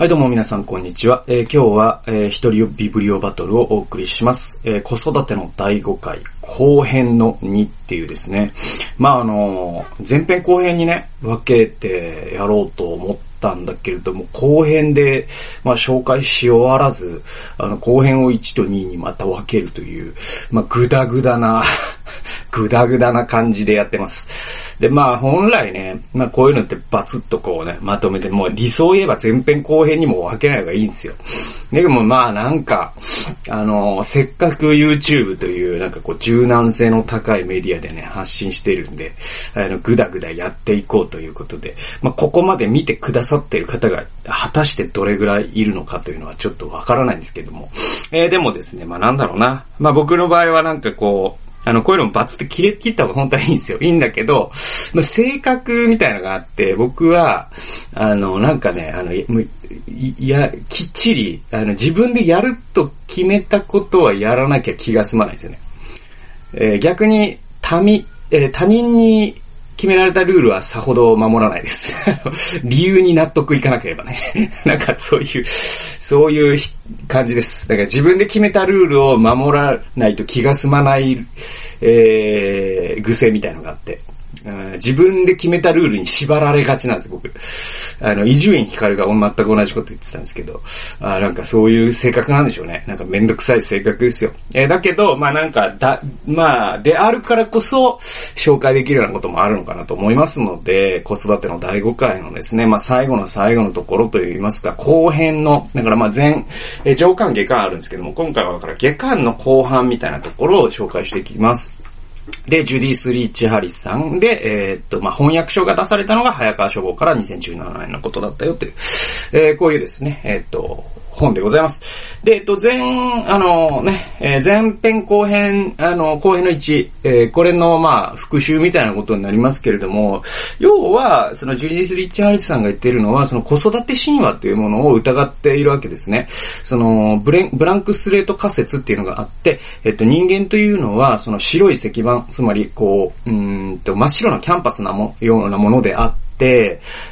はい、どうも皆さん、こんにちは。えー今日は、えー一人ビブリオバトルをお送りします。えー子育ての第5回、後編の2っていうですね。まあ、あのー前編後編にね、分けてやろうと思ったんだけれども、後編で、まあ、紹介し終わらず、あの、後編を1と2にまた分けるという、まあ、ぐだぐだな、ぐだぐだな感じでやってます。で、まあ本来ね、まあこういうのってバツッとこうね、まとめて、もう理想を言えば前編後編にも分けない方がいいんですよ。でもまあなんか、あの、せっかく YouTube というなんかこう柔軟性の高いメディアでね、発信してるんで、あの、ぐだぐだやっていこうということで、まあここまで見てくださってる方が果たしてどれぐらいいるのかというのはちょっとわからないんですけども。えーでもですね、まあなんだろうな。まあ僕の場合はなんかこう、あの、こういうのもバツって切れ切った方が本当はいいんですよ。いいんだけど、まあ、性格みたいなのがあって、僕は、あの、なんかね、あの、いや、きっちり、あの、自分でやると決めたことはやらなきゃ気が済まないですよね。えー逆に、他人、えー他人に決められたルールはさほど守らないです。理由に納得いかなければね。なんかそういう、そういう感じです。だから自分で決めたルールを守らないと気が済まない、えー、癖みたいのがあって。自分で決めたルールに縛られがちなんです、僕。あの、伊集院光が全く同じこと言ってたんですけど、あなんかそういう性格なんでしょうね。なんかめんどくさい性格ですよ。えーだけど、まあなんか、だ、まあ、であるからこそ、紹介できるようなこともあるのかなと思いますので、子育ての第5回のですね、まあ最後の最後のところといいますか、後編の、だからまあ前、えー上巻下巻あるんですけども、今回はだから下巻の後半みたいなところを紹介していきます。で、ジュディス・リーチ・ハリスさんで、えーっと、まあ、翻訳書が出されたのが早川書房から2017年のことだったよという、えーこういうですね、えーっと、本でございます。で、えっと、前、あのね、えー前編後編、あの、後編の1、えーこれの、まあ、復習みたいなことになりますけれども、要は、そのジュディス・リッチ・ハリスさんが言っているのは、その子育て神話というものを疑っているわけですね。その、ブレ、ブランクスレート仮説っていうのがあって、えっと、人間というのは、その白い石板、つまり、こう、うんと、真っ白なキャンパスなも、ようなものであって、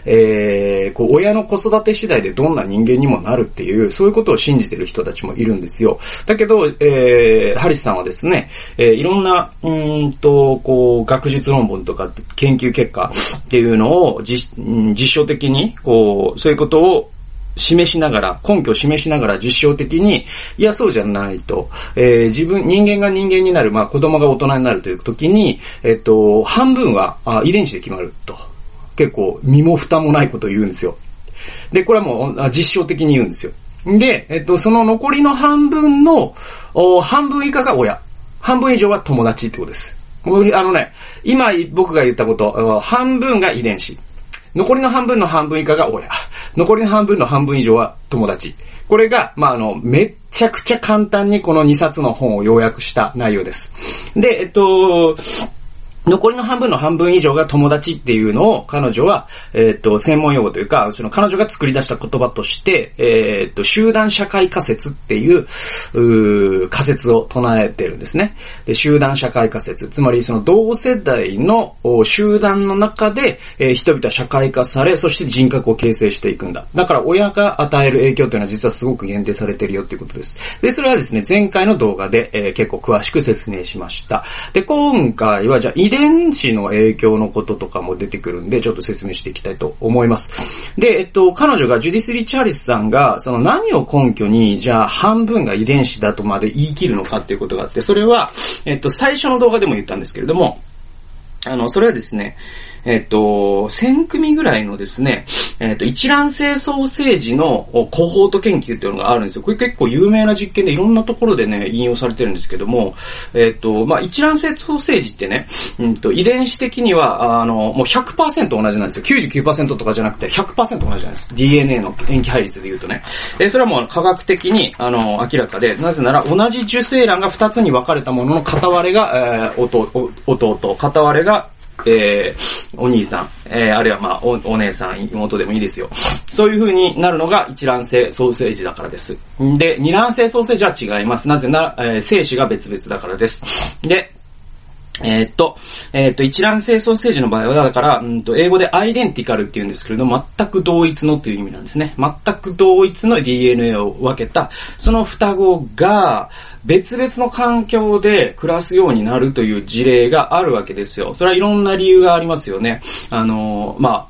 えー、こう、親の子育て次第でどんな人間にもなるっていう、そういうことを信じてる人たちもいるんですよ。だけど、えー、ハリスさんはですね、えー、いろんな、うんと、こう、学術論文とか研究結果っていうのを実、実証的に、こう、そういうことを示しながら、根拠を示しながら実証的に、いや、そうじゃないと。えー自分、人間が人間になる、まあ子供が大人になるという時に、えっと、半分はあ遺伝子で決まると。結構、身も蓋もないことを言うんですよ。で、これはもう実証的に言うんですよ。で、えっと、その残りの半分の、半分以下が親。半分以上は友達ってことです。あのね、今僕が言ったこと、半分が遺伝子。残りの半分の半分以下が親。残りの半分の半分以上は友達。これが、まあ、あの、めっちゃくちゃ簡単にこの2冊の本を要約した内容です。で、えっと、残りの半分の半分以上が友達っていうのを彼女は、えっ、と、専門用語というか、その彼女が作り出した言葉として、えっ、と、集団社会仮説っていう、う仮説を唱えてるんですね。で、集団社会仮説。つまり、その同世代の集団の中で、えー人々は社会化され、そして人格を形成していくんだ。だから、親が与える影響というのは実はすごく限定されてるよっていうことです。で、それはですね、前回の動画で、え結構詳しく説明しました。で、今回は、じゃあ、子の影響のこととかも出てくるんで、ちょっと説明していきたいと思います。で、えっと、彼女が、ジュディス・リチャーリスさんが、その何を根拠に、じゃあ、半分が遺伝子だとまで言い切るのかっていうことがあって、それは、えっと、最初の動画でも言ったんですけれども、あの、それはですね、えっと、1000組ぐらいのですね、えっと、一卵性ソーセージのコホート研究っていうのがあるんですよ。これ結構有名な実験でいろんなところでね、引用されてるんですけども、えっと、まあ、一卵性ソーセージってね、うんと、遺伝子的には、あの、もう100%同じなんですよ。99%とかじゃなくて100%同じなんです。DNA の塩基配列で言うとね。えそれはもう科学的に、あの、明らかで、なぜなら同じ受精卵が2つに分かれたものの片割れが、えー、弟、お弟、片割れが、えー、お兄さん、えー、あるいはまあお、お姉さん、妹でもいいですよ。そういう風になるのが一卵性ソーセージだからです。で、二卵性ソーセージは違います。なぜなら、えー、精子が別々だからです。で、えーっと、えーっと、一覧性ソーセージの場合は、だから、うんと、英語でアイデンティカルって言うんですけれど、全く同一のという意味なんですね。全く同一の DNA を分けた、その双子が、別々の環境で暮らすようになるという事例があるわけですよ。それはいろんな理由がありますよね。あの、まあ、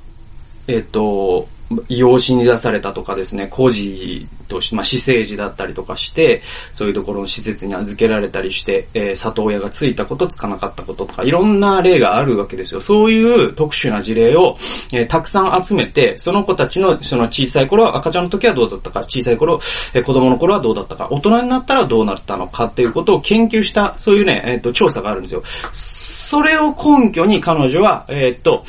えっと、養子に出されたとかですね、孤児として、まあ、死生児だったりとかして、そういうところの施設に預けられたりして、えー里親がついたこと、つかなかったこととか、いろんな例があるわけですよ。そういう特殊な事例を、えーたくさん集めて、その子たちの、その小さい頃、赤ちゃんの時はどうだったか、小さい頃、えー子供の頃はどうだったか、大人になったらどうなったのかっていうことを研究した、そういうね、えっ、と、調査があるんですよ。それを根拠に彼女は、えっ、と、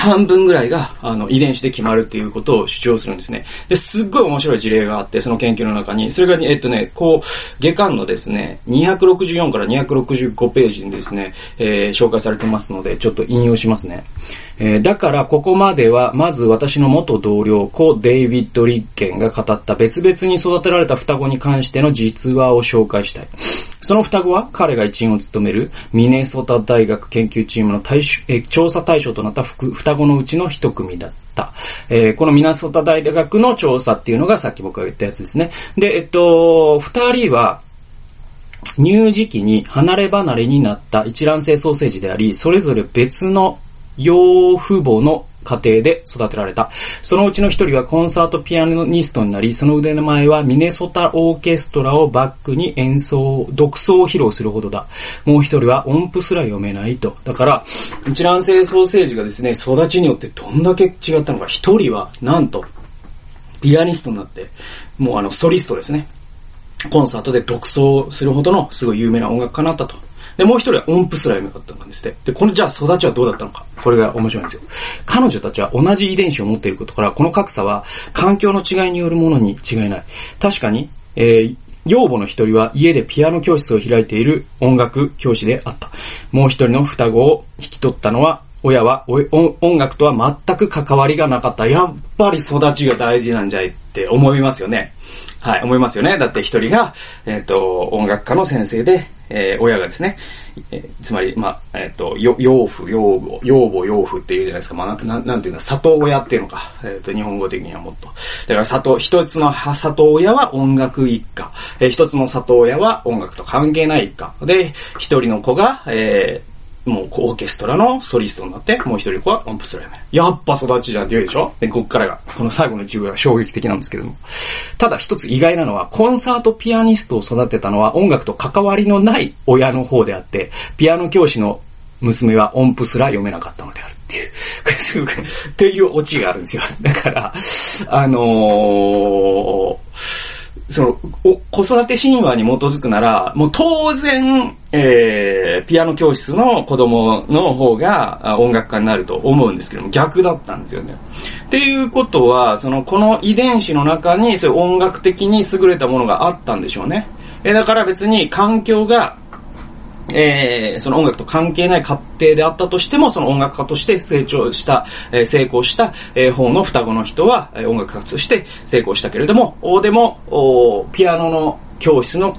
半分ぐらいが、あの、遺伝子で決まるっていうことを主張するんですね。で、すっごい面白い事例があって、その研究の中に、それが、えっとね、こう、下巻のですね、264から265ページにですね、えー紹介されてますので、ちょっと引用しますね。えーだから、ここまでは、まず私の元同僚、コ・デイビッド・リッケンが語った別々に育てられた双子に関しての実話を紹介したい。その双子は彼が一員を務めるミネソタ大学研究チームの対象え調査対象となった双子のうちの一組だった。えーこのミネソタ大学の調査っていうのがさっき僕が言ったやつですね。で、えっと、二人は、乳児期に離れ離れになった一卵性ソーセージであり、それぞれ別の養父母の家庭で育てられた。そのうちの一人はコンサートピアノニストになり、その腕の前はミネソタオーケストラをバックに演奏、独奏を披露するほどだ。もう一人は音符すら読めないと。だから、一卵性ソーセージがですね、育ちによってどんだけ違ったのか。一人は、なんと、ピアニストになって、もうあの、ストリストですね。コンサートで独奏するほどのすごい有名な音楽家になったと。で、もう一人は音符すら読めなかったんですって。で、このじゃあ育ちはどうだったのか。これが面白いんですよ。彼女たちは同じ遺伝子を持っていることから、この格差は環境の違いによるものに違いない。確かに、えー養母の一人は家でピアノ教室を開いている音楽教師であった。もう一人の双子を引き取ったのは、親はお音音楽とは全く関わりがなかった。やっぱり育ちが大事なんじゃいって思いますよね。はい、思いますよね。だって一人が、えっ、と、音楽家の先生で、えー親がですね、えーつまり、まあ、えっ、と、よ養父、養母、養母、養父っていうじゃないですか。まあ、なん、なんていうの、里親っていうのか。えっ、と、日本語的にはもっと。だから、里、一つのは里親は音楽一家。え一つの里親は音楽と関係ない一家。で、一人の子が、えもうオーケストラのソリストになって、もう一人子は音符するやめ。やっぱ育ちじゃんって言うでしょ？で、こっからが、この最後の一部が衝撃的なんですけども。ただ一つ意外なのは、コンサートピアニストを育てたのは音楽と関わりのない親の方であって、ピアノ教師の娘は音符すら読めなかったのである っていう。っていうオチがあるんですよ。だから、あのー、その、お子育て神話に基づくなら、もう当然、えー、ピアノ教室の子供の方が音楽家になると思うんですけども、逆だったんですよね。っていうことは、その、この遺伝子の中に、そういう音楽的に優れたものがあったんでしょうね。えだから別に環境が、えーその音楽と関係ない家庭であったとしても、その音楽家として成長した、えー成功した、えー方の双子の人は、えー音楽家として成功したけれども、おでも、おピアノの教室の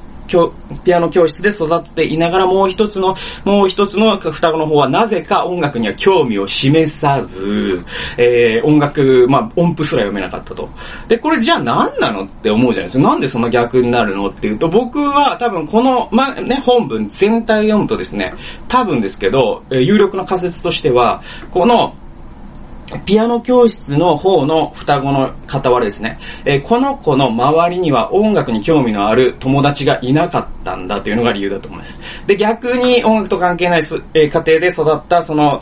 ピアノ教室で育っていながらもう一つの、もう一つの双子の方はなぜか音楽には興味を示さず、えー音楽、まあ音符すら読めなかったと。で、これじゃあ何なのって思うじゃないですか。なんでそんな逆になるのっていうと、僕は多分この、まあね、本文全体読むとですね、多分ですけど、えー有力な仮説としては、この、ピアノ教室の方の双子の傍らですね、えーこの子の周りには音楽に興味のある友達がいなかったんだというのが理由だと思います。で、逆に音楽と関係ないす、えー家庭で育った、その、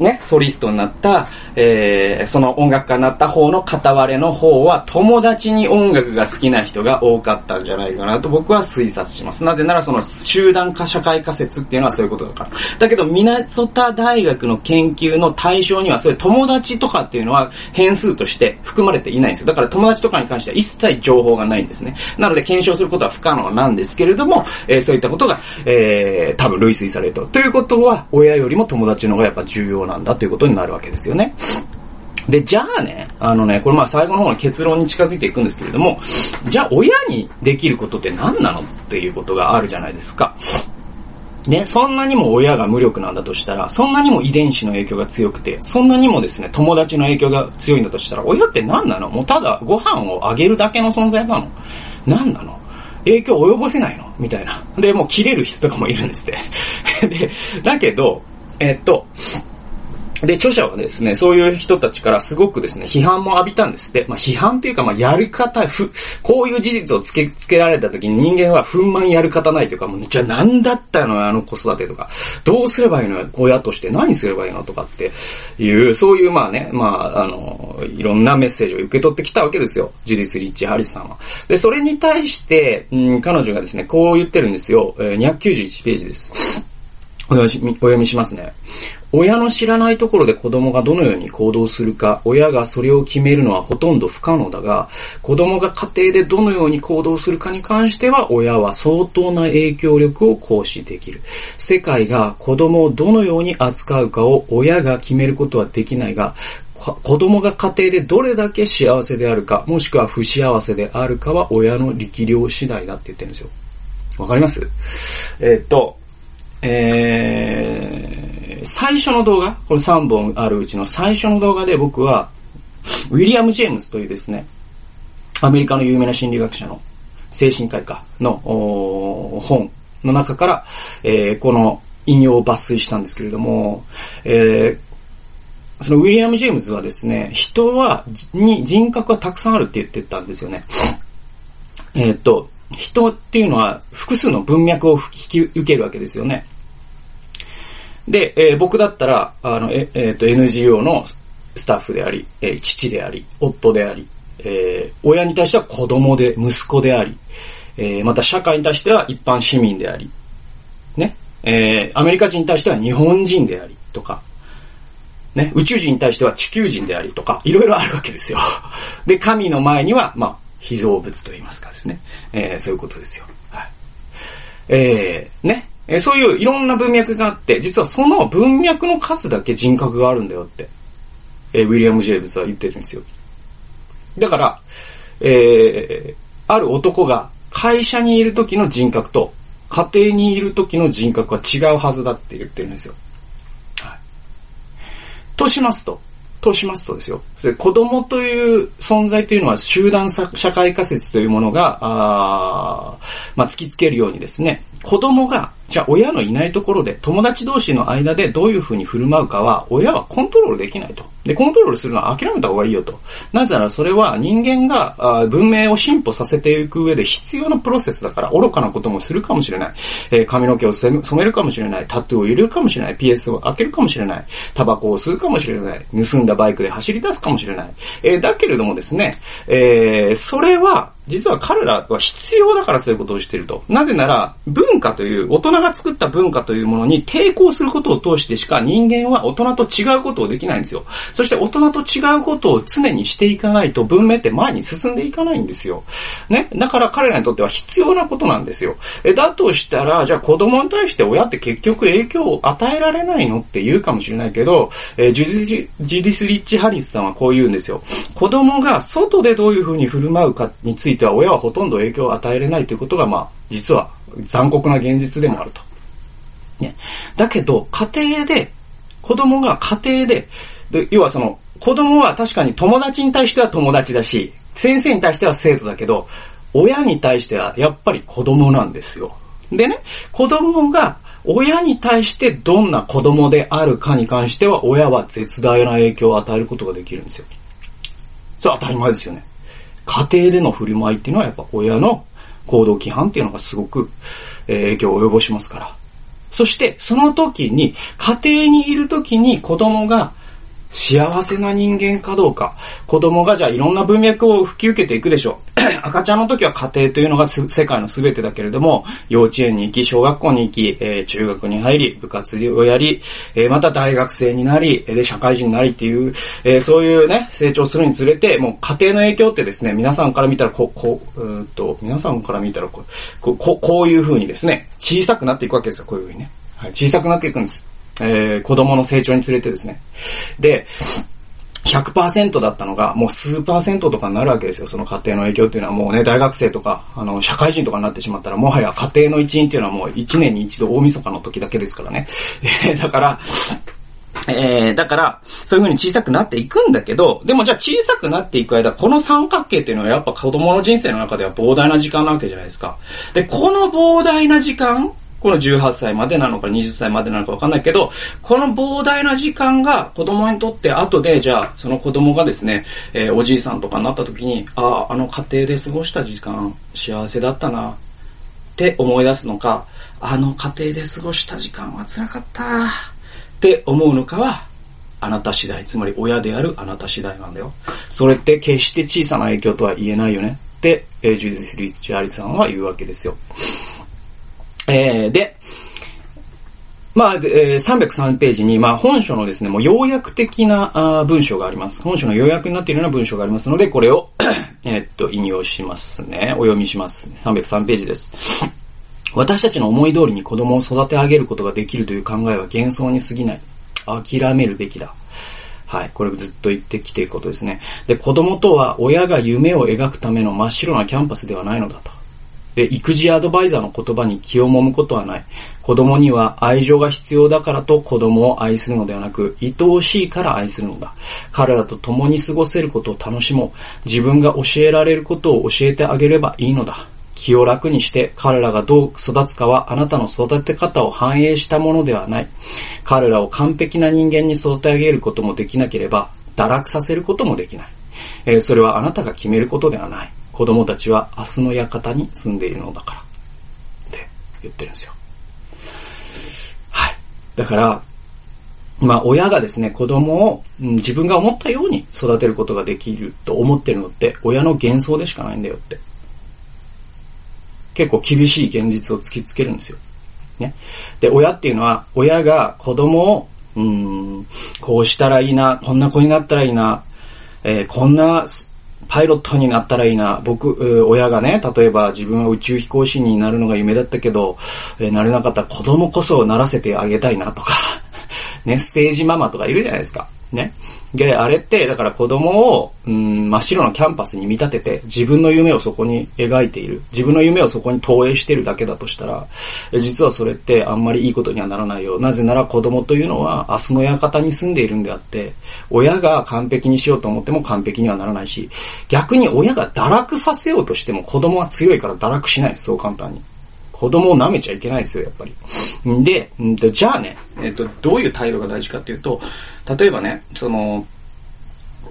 ね、ソリストになった、えーその音楽家になった方の片割れの方は、友達に音楽が好きな人が多かったんじゃないかなと僕は推察します。なぜならその集団化社会化説っていうのはそういうことだから。だけど、ミナソタ大学の研究の対象には、そういう友達とかっていうのは変数として含まれていないんですよ。だから友達とかに関しては一切情報がないんですね。なので検証することは不可能なんですけれども、えーそういったことが、えー多分類推されると。ということは、親よりも友達の方がやっぱ重要なんだということになるわけですよね。で、じゃあね、あのね、これまあ最後の方の結論に近づいていくんですけれども、じゃあ親にできることって何なのっていうことがあるじゃないですか。ね、そんなにも親が無力なんだとしたら、そんなにも遺伝子の影響が強くて、そんなにもですね、友達の影響が強いんだとしたら、親って何なの？もうただご飯をあげるだけの存在なの？何なの？影響を及ぼせないの？みたいな。で、もう切れる人とかもいるんですって。で、だけど、えっと、で、著者はですね、そういう人たちからすごくですね、批判も浴びたんですって。まあ、批判っていうか、まあ、やり方、ふ、こういう事実をつけ、つけられた時に人間はふんまんやる方ないというか、もう、じゃあ何だったのあの子育てとか、どうすればいいの親として何すればいいのとかっていう、そういうまあね、まあ、あの、いろんなメッセージを受け取ってきたわけですよ。ジュディス・リッチ・ハリスさんは。で、それに対して、うん、彼女がですね、こう言ってるんですよ。えー、291ページです。お読みしますね。親の知らないところで子供がどのように行動するか、親がそれを決めるのはほとんど不可能だが、子供が家庭でどのように行動するかに関しては、親は相当な影響力を行使できる。世界が子供をどのように扱うかを親が決めることはできないが、子供が家庭でどれだけ幸せであるか、もしくは不幸せであるかは親の力量次第だって言ってるんですよ。わかります？えー、っと、えー、最初の動画、これ3本あるうちの最初の動画で僕は、ウィリアム・ジェームズというですね、アメリカの有名な心理学者の精神科医科の本の中から、えー、この引用を抜粋したんですけれども、えー、そのウィリアム・ジェームズはですね、人は、に人格がたくさんあるって言ってたんですよね。えっと、人っていうのは複数の文脈を引き受けるわけですよね。で、えー、僕だったら、あの、え、えー、と、NGO のスタッフであり、えー、父であり、夫であり、えー、親に対しては子供で、息子であり、えー、また社会に対しては一般市民であり、ね、えー、アメリカ人に対しては日本人であり、とか、ね、宇宙人に対しては地球人でありとか、いろいろあるわけですよ。で、神の前には、まあ、被造物と言いますかですね。えー、そういうことですよ。はい。えー、ね。えー、そういういろんな文脈があって、実はその文脈の数だけ人格があるんだよって、えー、ウィリアム・ジェームズは言ってるんですよ。だから、えー、ある男が会社にいる時の人格と家庭にいる時の人格は違うはずだって言ってるんですよ。はい。としますと、としますとですよ。それ子供という存在というのは集団社会仮説というものが、あまあ、突きつけるようにですね、子供が、じゃあ親のいないところで友達同士の間でどういうふうに振る舞うかは親はコントロールできないと。で、コントロールするのは諦めた方がいいよと。なぜならそれは人間が文明を進歩させていく上で必要なプロセスだから愚かなこともするかもしれない。えー、髪の毛を染めるかもしれない。タトゥーを入れるかもしれない。PS を開けるかもしれない。タバコを吸うかもしれない。盗んだバイクで走り出すかもしれない。えー、だけれどもですね、えー、それは実は彼らは必要だからそういうことをしていると。なぜなら、文化という、大人が作った文化というものに抵抗することを通してしか人間は大人と違うことをできないんですよ。そして大人と違うことを常にしていかないと文明って前に進んでいかないんですよ。ね？だから彼らにとっては必要なことなんですよ。え、だとしたら、じゃあ子供に対して親って結局影響を与えられないのって言うかもしれないけど、えジュディス・リッチ・ハリスさんはこう言うんですよ。子供が外でどういうふうに振る舞うかについては親はほとんど影響を与えれないということが、まあ、実は残酷な現実でもあると。ね。だけど、家庭で、子供が家庭で、で要はその、子供は確かに友達に対しては友達だし、先生に対しては生徒だけど、親に対してはやっぱり子供なんですよ。でね、子供が親に対してどんな子供であるかに関しては親は絶大な影響を与えることができるんですよ。それは当たり前ですよね。家庭での振る舞いっていうのはやっぱ親の行動規範っていうのがすごく、影響を及ぼしますから。そして、その時に、家庭にいる時に子供が幸せな人間かどうか。子供がじゃあいろんな文脈を吹き受けていくでしょう。赤ちゃんの時は家庭というのが世界の全てだけれども、幼稚園に行き、小学校に行き、えー、中学に入り、部活をやり、えー、また大学生になり、で、社会人になりっていう、えー、そういうね、成長するにつれて、もう家庭の影響ってですね、皆さんから見たらこう、こう、うんと、皆さんから見たらこう、こう、こういう風にですね、小さくなっていくわけですよ、こういう風にね。はい、小さくなっていくんです。えー、子供の成長につれてですね。で、100%だったのが、もう数パーセントとかになるわけですよ。その家庭の影響っていうのはもうね、大学生とか、あの、社会人とかになってしまったら、もはや家庭の一員っていうのはもう1年に一度大晦日の時だけですからね。えだから、えー、だから、そういう風に小さくなっていくんだけど、でもじゃあ小さくなっていく間、この三角形っていうのはやっぱ子供の人生の中では膨大な時間なわけじゃないですか。で、この膨大な時間、この18歳までなのか20歳までなのかわかんないけど、この膨大な時間が子供にとって後で、じゃあその子供がですね、えー、おじいさんとかになった時に、ああ、あの家庭で過ごした時間、幸せだったな、って思い出すのか、あの家庭で過ごした時間は辛かった、って思うのかは、あなた次第。つまり親であるあなた次第なんだよ。それって決して小さな影響とは言えないよね。って、えー、ジュディス・リーチ・アリさんは言うわけですよ。えー、で、まあ、えー、303ページに、まあ、本書のですね、もう要約的なあ文章があります。本書の要約になっているような文章がありますので、これを えっと、引用しますね。お読みします。303ページです。私たちの思い通りに子供を育て上げることができるという考えは幻想に過ぎない。諦めるべきだ。はい。これずっと言ってきていることですね。で、子供とは親が夢を描くための真っ白なキャンパスではないのだと。で、育児アドバイザーの言葉に気を揉むことはない。子供には愛情が必要だからと子供を愛するのではなく、愛おしいから愛するのだ。彼らと共に過ごせることを楽しもう。自分が教えられることを教えてあげればいいのだ。気を楽にして彼らがどう育つかはあなたの育て方を反映したものではない。彼らを完璧な人間に育て上げることもできなければ、堕落させることもできない。えー、それはあなたが決めることではない。子供たちは明日の館に住んでいるのだから。って言ってるんですよ。はい。だから、まあ親がですね、子供を、うん、自分が思ったように育てることができると思ってるのって親の幻想でしかないんだよって結構厳しい現実を突きつけるんですよ。ね。で、親っていうのは、親が子供を、うん、こうしたらいいな、こんな子になったらいいな、えー、こんなパイロットになったらいいな。僕、親がね、例えば自分は宇宙飛行士になるのが夢だったけど、え、なれなかった子供こそならせてあげたいなとか、ね、ステージママとかいるじゃないですか。ね。で、あれって、だから子供を、うん、真っ白なキャンパスに見立てて、自分の夢をそこに描いている。自分の夢をそこに投影してるだけだとしたら、実はそれってあんまりいいことにはならないよ。なぜなら子供というのは明日の館に住んでいるんであって、親が完璧にしようと思っても完璧にはならないし、逆に親が堕落させようとしても子供は強いから堕落しない、そう簡単に。子供を舐めちゃいけないですよ、やっぱり。んで、んと、じゃあね、えっと、どういう態度が大事かっていうと、例えばね、その、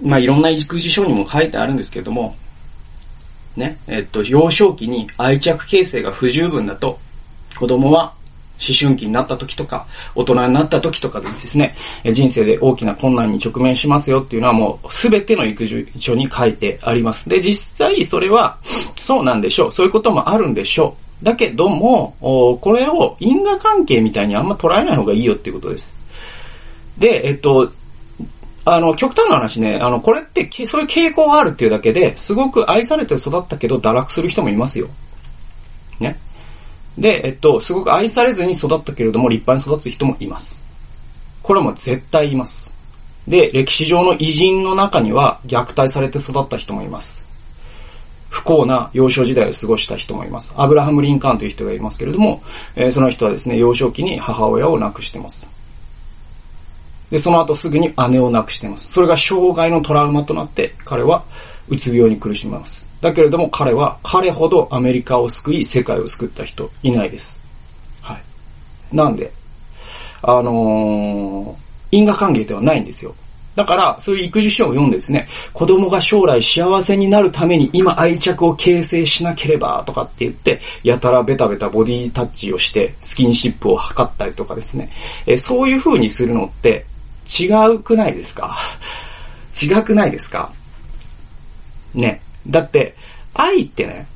まあ、いろんな育児書にも書いてあるんですけれども、ね、えっと、幼少期に愛着形成が不十分だと、子供は思春期になった時とか、大人になった時とかでですね、人生で大きな困難に直面しますよっていうのはもうすべての育児書に書いてあります。で、実際それはそうなんでしょう。そういうこともあるんでしょう。だけども、これを因果関係みたいにあんま捉えない方がいいよっていうことです。で、えっと、あの、極端な話ね、あの、これって、そういう傾向があるっていうだけで、すごく愛されて育ったけど堕落する人もいますよ。ね。で、えっと、すごく愛されずに育ったけれども立派に育つ人もいます。これも絶対います。で、歴史上の偉人の中には虐待されて育った人もいます。不幸な幼少時代を過ごした人もいます。アブラハム・リンカーンという人がいますけれども、えー、その人はですね、幼少期に母親を亡くしてます。で、その後すぐに姉を亡くしています。それが生涯のトラウマとなって、彼はうつ病に苦しみます。だけれども彼は、彼ほどアメリカを救い、世界を救った人いないです。はい。なんで、あのー、因果関係ではないんですよ。だから、そういう育児書を読んでですね、子供が将来幸せになるために今愛着を形成しなければとかって言って、やたらベタベタボディタッチをしてスキンシップを測ったりとかですね、えそういう風にするのって違うくないですか？違くないですか？ね。だって、愛ってね、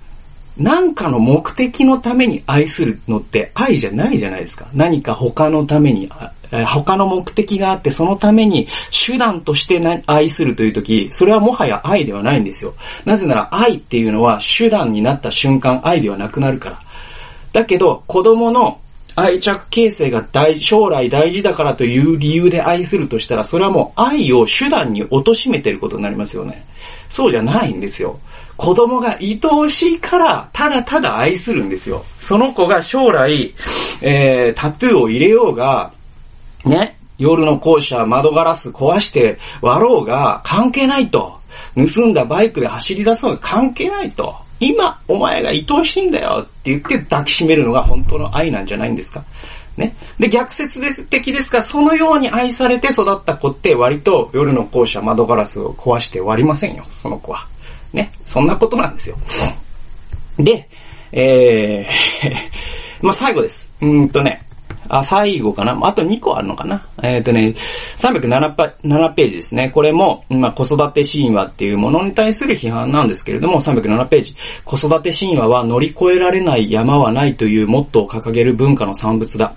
何かの目的のために愛するのって愛じゃないじゃないですか。何か他のために、他の目的があってそのために手段として愛するという時、それはもはや愛ではないんですよ。なぜなら愛っていうのは手段になった瞬間愛ではなくなるから。だけど子供の愛着形成が大、将来大事だからという理由で愛するとしたら、それはもう愛を手段に貶めてることになりますよね。そうじゃないんですよ。子供が愛おしいから、ただただ愛するんですよ。その子が将来、えー、タトゥーを入れようが、ね、夜の校舎窓ガラス壊して割ろうが関係ないと。盗んだバイクで走り出そうが関係ないと。今、お前が愛おしいんだよって言って抱きしめるのが本当の愛なんじゃないんですか。ね。で、逆説です的ですが、そのように愛されて育った子って割と夜の校舎窓ガラスを壊して割りませんよ、その子は。ね。そんなことなんですよ。で、えー、まあ、最後です。うんとね、あ、最後かなあと2個あるのかなえっ、ー、とね、307ページですね。これも、まあ、子育て神話っていうものに対する批判なんですけれども、307ページ。子育て神話は乗り越えられない山はないというモットーを掲げる文化の産物だ。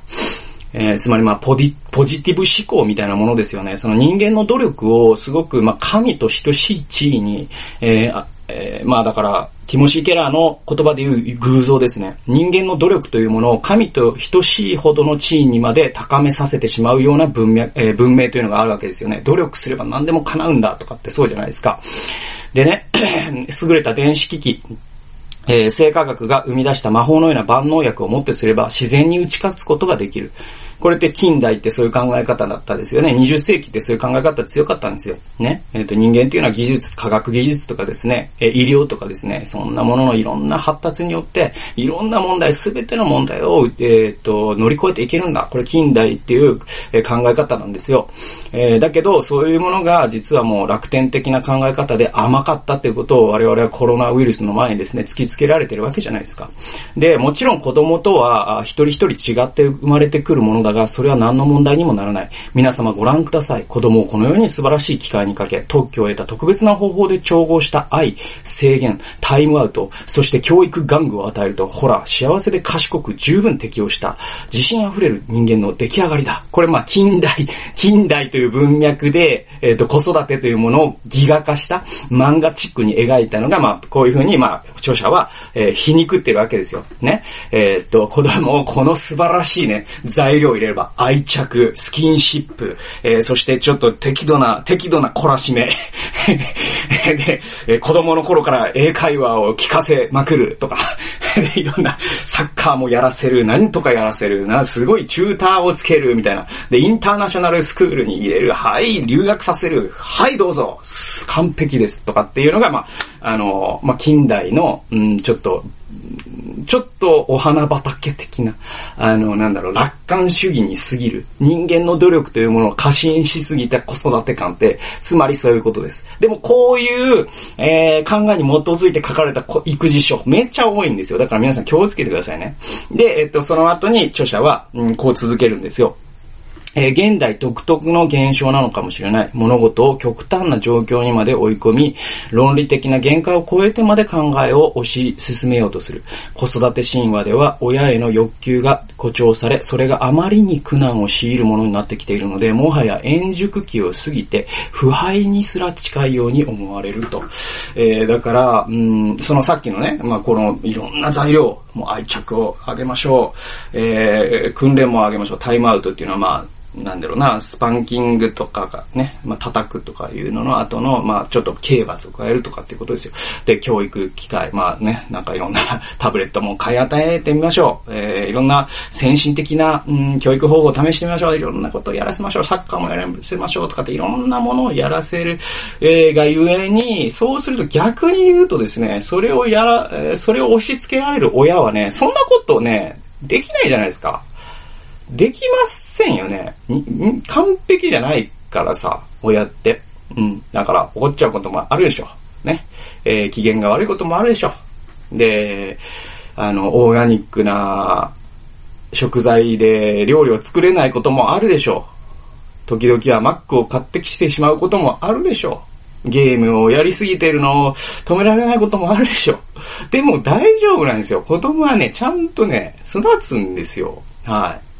えー、つまりまあポディ、ポジティブ思考みたいなものですよね。その人間の努力をすごくまあ神と等しい地位に、えー、え、まあだから、ティモシー・ケラーの言葉で言う偶像ですね。人間の努力というものを神と等しいほどの地位にまで高めさせてしまうような文明,、えー、文明というのがあるわけですよね。努力すれば何でも叶うんだとかってそうじゃないですか。でね、優れた電子機器、えー、生化学が生み出した魔法のような万能薬をもってすれば自然に打ち勝つことができる。これって近代ってそういう考え方だったですよね。20世紀ってそういう考え方強かったんですよ。ね。えっ、ー、と、人間っていうのは技術、科学技術とかですね、え医療とかですね、そんなもののいろんな発達によって、いろんな問題、すべての問題を、えっ、ー、と、乗り越えていけるんだ。これ近代っていう、え考え方なんですよ。えーだけど、そういうものが実はもう楽天的な考え方で甘かったっていうことを我々はコロナウイルスの前にですね、突きつけられてるわけじゃないですか。で、もちろん子供とは一人一人違って生まれてくるものだが、それは何の問題にもならない。皆様ご覧ください。子供をこのように素晴らしい機会にかけ、特許を得た特別な方法で調合した愛、制限、タイムアウト、そして教育玩具を与えると、ほら、幸せで賢く十分適応した、自信溢れる人間の出来上がりだ。これまあ近代、近代という文脈で、えっ、ー、と、子育てというものをギガ化した漫画チックに描いたのが、まあ、こういうふうに、まあ、著者は、えー、皮肉ってるわけですよ。ね。えっ、ー、と、子供をこの素晴らしいね、材料を入れれば、愛着、スキンシップ、えー、そしてちょっと適度な、適度な懲らしめ。で、えー、子供の頃から英会話を聞かせまくるとか、いろんなサッカーもやらせる、何とかやらせる、な、すごいチューターをつけるみたいな。で、インターナショナルスクールに入れる、はい、留学させる、はいどうぞ、完璧です。とかっていうのが、まあ、あの、まあ、近代の、うん、ちょっと、ちょっとお花畑的な、あの、なんだろう、楽観主義に過ぎる。人間の努力というものを過信しすぎた子育て感って、つまりそういうことです。でもこういう、えー、考えに基づいて書かれた育児書、めっちゃ多いんですよ。だから皆さん気をつけてくださいね。で、えっと、その後に著者は、うん、こう続けるんですよ。えー、現代独特の現象なのかもしれない。物事を極端な状況にまで追い込み、論理的な限界を超えてまで考えを推し進めようとする。子育て神話では親への欲求が誇張され、それがあまりに苦難を強いるものになってきているので、もはや円熟期を過ぎて、腐敗にすら近いように思われると。えー、だから、うん、そのさっきのね、まあ、このいろんな材料、もう愛着を上げましょう。えー、訓練も上げましょう。タイムアウトっていうのはまあ、なんだろうな、スパンキングとかがね、まあ、叩くとかいうのの後の、まあ、ちょっと刑罰を加えるとかっていうことですよ。で、教育機会、まあね、なんかいろんな タブレットも買い与えてみましょう。えー、いろんな先進的な、うん、教育方法を試してみましょう。いろんなことをやらせましょう。サッカーもやらせましょうとかっていろんなものをやらせる、えー、がゆえに、そうすると逆に言うとですね、それをやら、それを押し付けられる親はね、そんなことをね、できないじゃないですか。できませんよね。完璧じゃないからさ、親って。うん。だから、怒っちゃうこともあるでしょ。ね。えー、機嫌が悪いこともあるでしょ。で、あの、オーガニックな食材で料理を作れないこともあるでしょう。時々はマックを買ってきてしまうこともあるでしょう。ゲームをやりすぎてるのを止められないこともあるでしょう。でも大丈夫なんですよ。子供はね、ちゃんとね、育つんですよ。はい。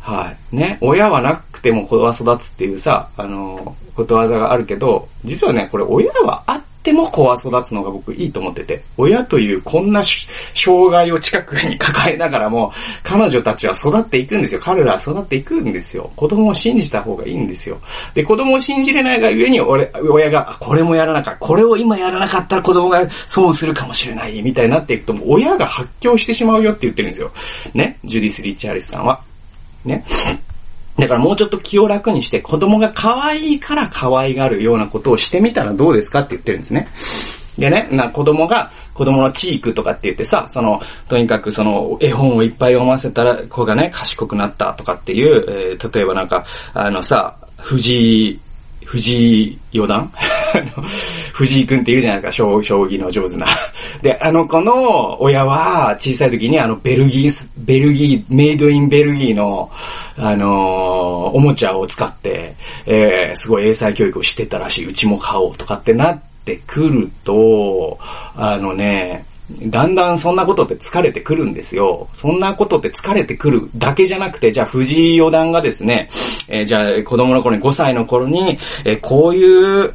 はい。ね。親はなくても子は育つっていうさ、あの、ことわざがあるけど、実はね、これ親はあっても子は育つのが僕いいと思ってて、親というこんな障害を近くに 抱えながらも、彼女たちは育っていくんですよ。彼らは育っていくんですよ。子供を信じた方がいいんですよ。で、子供を信じれないがゆえに、俺、親が、これもやらなかった、これを今やらなかったら子供が損するかもしれない、みたいになっていくと、親が発狂してしまうよって言ってるんですよ。ね、ジュディス・リッチ・ハリスさんは。ね。だからもうちょっと気を楽にして子供が可愛いから可愛がるようなことをしてみたらどうですかって言ってるんですね。でね、な子供が、子供のチークとかって言ってさ、その、とにかくその、絵本をいっぱい読ませたら、子がね、賢くなったとかっていう、えー、例えばなんか、あのさ、藤井藤井四段？藤井くんって言うじゃないですか、将棋の上手な。で、あの子の親は小さい時にあのベルギー、ベルギー、メイドインベルギーの、あのー、おもちゃを使って、えー、すごい英才教育をしてたらしい、うちも買おうとかってなってくると、あのね、だんだんそんなことって疲れてくるんですよ。そんなことって疲れてくるだけじゃなくて、じゃあ藤井四段がですね、えー、じゃあ子供の頃に5歳の頃に、えー、こういう、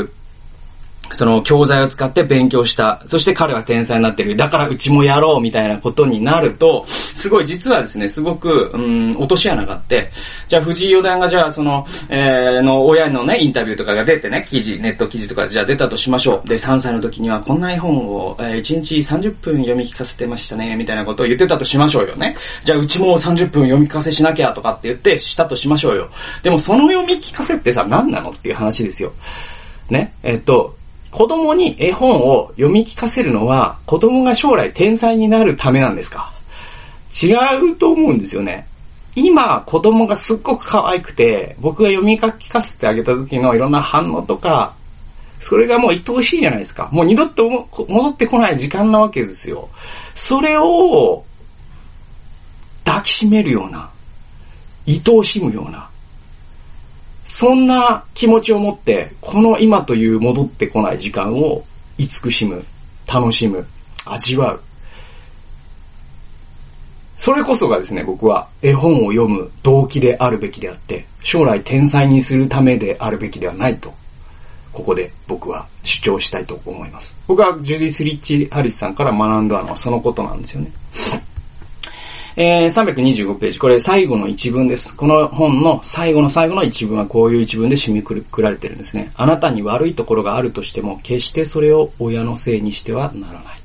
うその教材を使って勉強した。そして彼は天才になってる。だからうちもやろうみたいなことになると、すごい実はですね、すごく、うん、落とし穴があって、じゃあ藤井四段がじゃあその、えー、の親のね、インタビューとかが出てね、記事、ネット記事とかじゃあ出たとしましょう。で、3歳の時にはこんな絵本を、えー、1日30分読み聞かせてましたね、みたいなことを言ってたとしましょうよね。じゃあうちも30分読み聞かせしなきゃとかって言ってしたとしましょうよ。でもその読み聞かせってさ、何なのっていう話ですよ。ね？えっと、子供に絵本を読み聞かせるのは、子供が将来天才になるためなんですか？違うと思うんですよね。今、子供がすっごく可愛くて、僕が読み聞かせてあげた時のいろんな反応とか、それがもう愛おしいじゃないですか。もう二度と戻ってこない時間なわけですよ。それを、抱きしめるような、愛おしむような、そんな気持ちを持って、この今という戻ってこない時間を慈しむ、楽しむ、味わう。それこそがですね、僕は絵本を読む動機であるべきであって、将来天才にするためであるべきではないと、ここで僕は主張したいと思います。僕はジュディス・リッチ・ハリスさんから学んだのはそのことなんですよね。えー、325ページ。これ最後の一文です。この本の最後の最後の一文はこういう一文で締めくくられてるんですね。あなたに悪いところがあるとしても、決してそれを親のせいにしてはならない。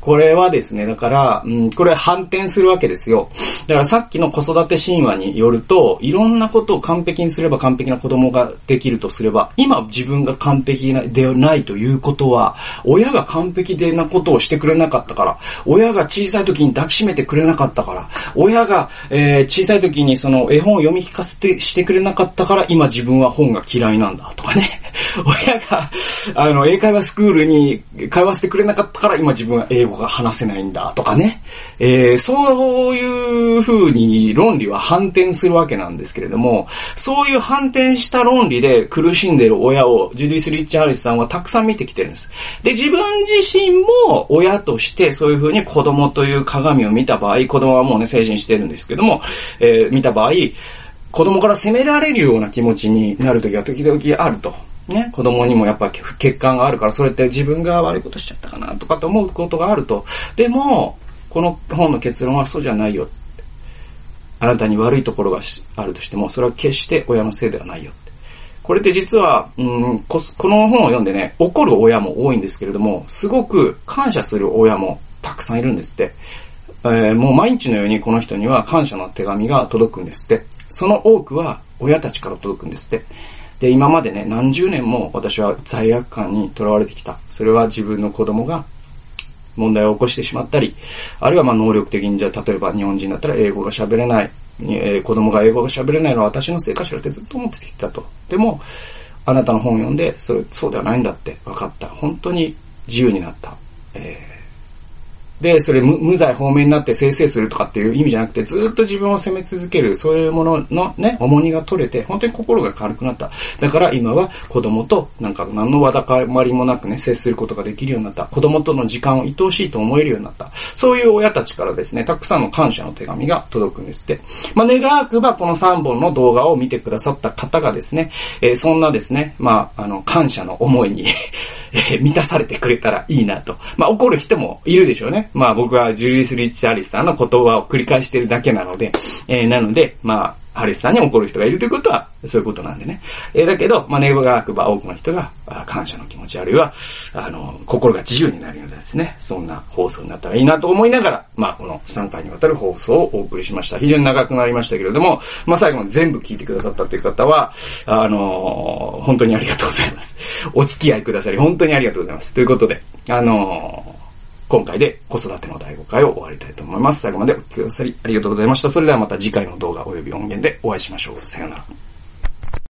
これはですね、だから、うん、これ反転するわけですよ。だからさっきの子育て神話によると、いろんなことを完璧にすれば完璧な子供ができるとすれば、今自分が完璧ではないということは、親が完璧でなことをしてくれなかったから、親が小さい時に抱きしめてくれなかったから、親が、えー、小さい時にその絵本を読み聞かせてしてくれなかったから、今自分は本が嫌いなんだとかね。親が、あの、英会話スクールに通わせてくれなかったから、今自分は英語が話せないんだとかね。えー、そういう風に論理は反転するわけなんですけれども、そういう反転した論理で苦しんでる親をジュディス・リッチ・ハリスさんはたくさん見てきてるんです。で、自分自身も親としてそういう風に子供という鏡を見た場合、子供はもうね、成人してるんですけども、えー、見た場合、子供から責められるような気持ちになるときは時々あると。ね、子供にもやっぱ欠陥があるから、それって自分が悪いことしちゃったかなとかと思うことがあると。でも、この本の結論はそうじゃないよ。あなたに悪いところがあるとしても、それは決して親のせいではないよ。これって実は、うん、この本を読んでね、怒る親も多いんですけれども、すごく感謝する親もたくさんいるんですって。えー、もう毎日のようにこの人には感謝の手紙が届くんですって。その多くは親たちから届くんですって。で、今までね、何十年も私は罪悪感にとらわれてきた。それは自分の子供が問題を起こしてしまったり、あるいはまあ能力的にじゃあ例えば日本人だったら英語が喋れない、えー、子供が英語が喋れないのは私のせいかしらってずっと思ってきたと。でも、あなたの本を読んで、それ、そうではないんだって分かった。本当に自由になった。えで、それ無罪方面になって生成するとかっていう意味じゃなくて、ずっと自分を責め続ける、そういうもののね、重荷が取れて、本当に心が軽くなった。だから今は子供となんか何のわだかまりもなくね、接することができるようになった。子供との時間を愛おしいと思えるようになった。そういう親たちからですね、たくさんの感謝の手紙が届くんですって。まあ、願わくばこの3本の動画を見てくださった方がですね、えー、そんなですね、まあ、あの、感謝の思いに え満たされてくれたらいいなと。まあ、怒る人もいるでしょうね。まあ、僕はジュリース・リッチ・アリスさんの言葉を繰り返してるだけなので、えー、なので、まあ、ハリスさんに怒る人がいるということは、そういうことなんでね。えー、だけど、まあ、ネイバーが学ば多くの人が、感謝の気持ち、あるいは、あの、心が自由になるようなですね、そんな放送になったらいいなと思いながら、まあ、この3回にわたる放送をお送りしました。非常に長くなりましたけれども、まあ、最後まで全部聞いてくださったという方は、あの本当にありがとうございます。お付き合いくださり、本当にありがとうございます。ということで、あの今回で子育ての第5回を終わりたいと思います。最後までお聴きくださりありがとうございました。それではまた次回の動画及び音源でお会いしましょう。さようなら。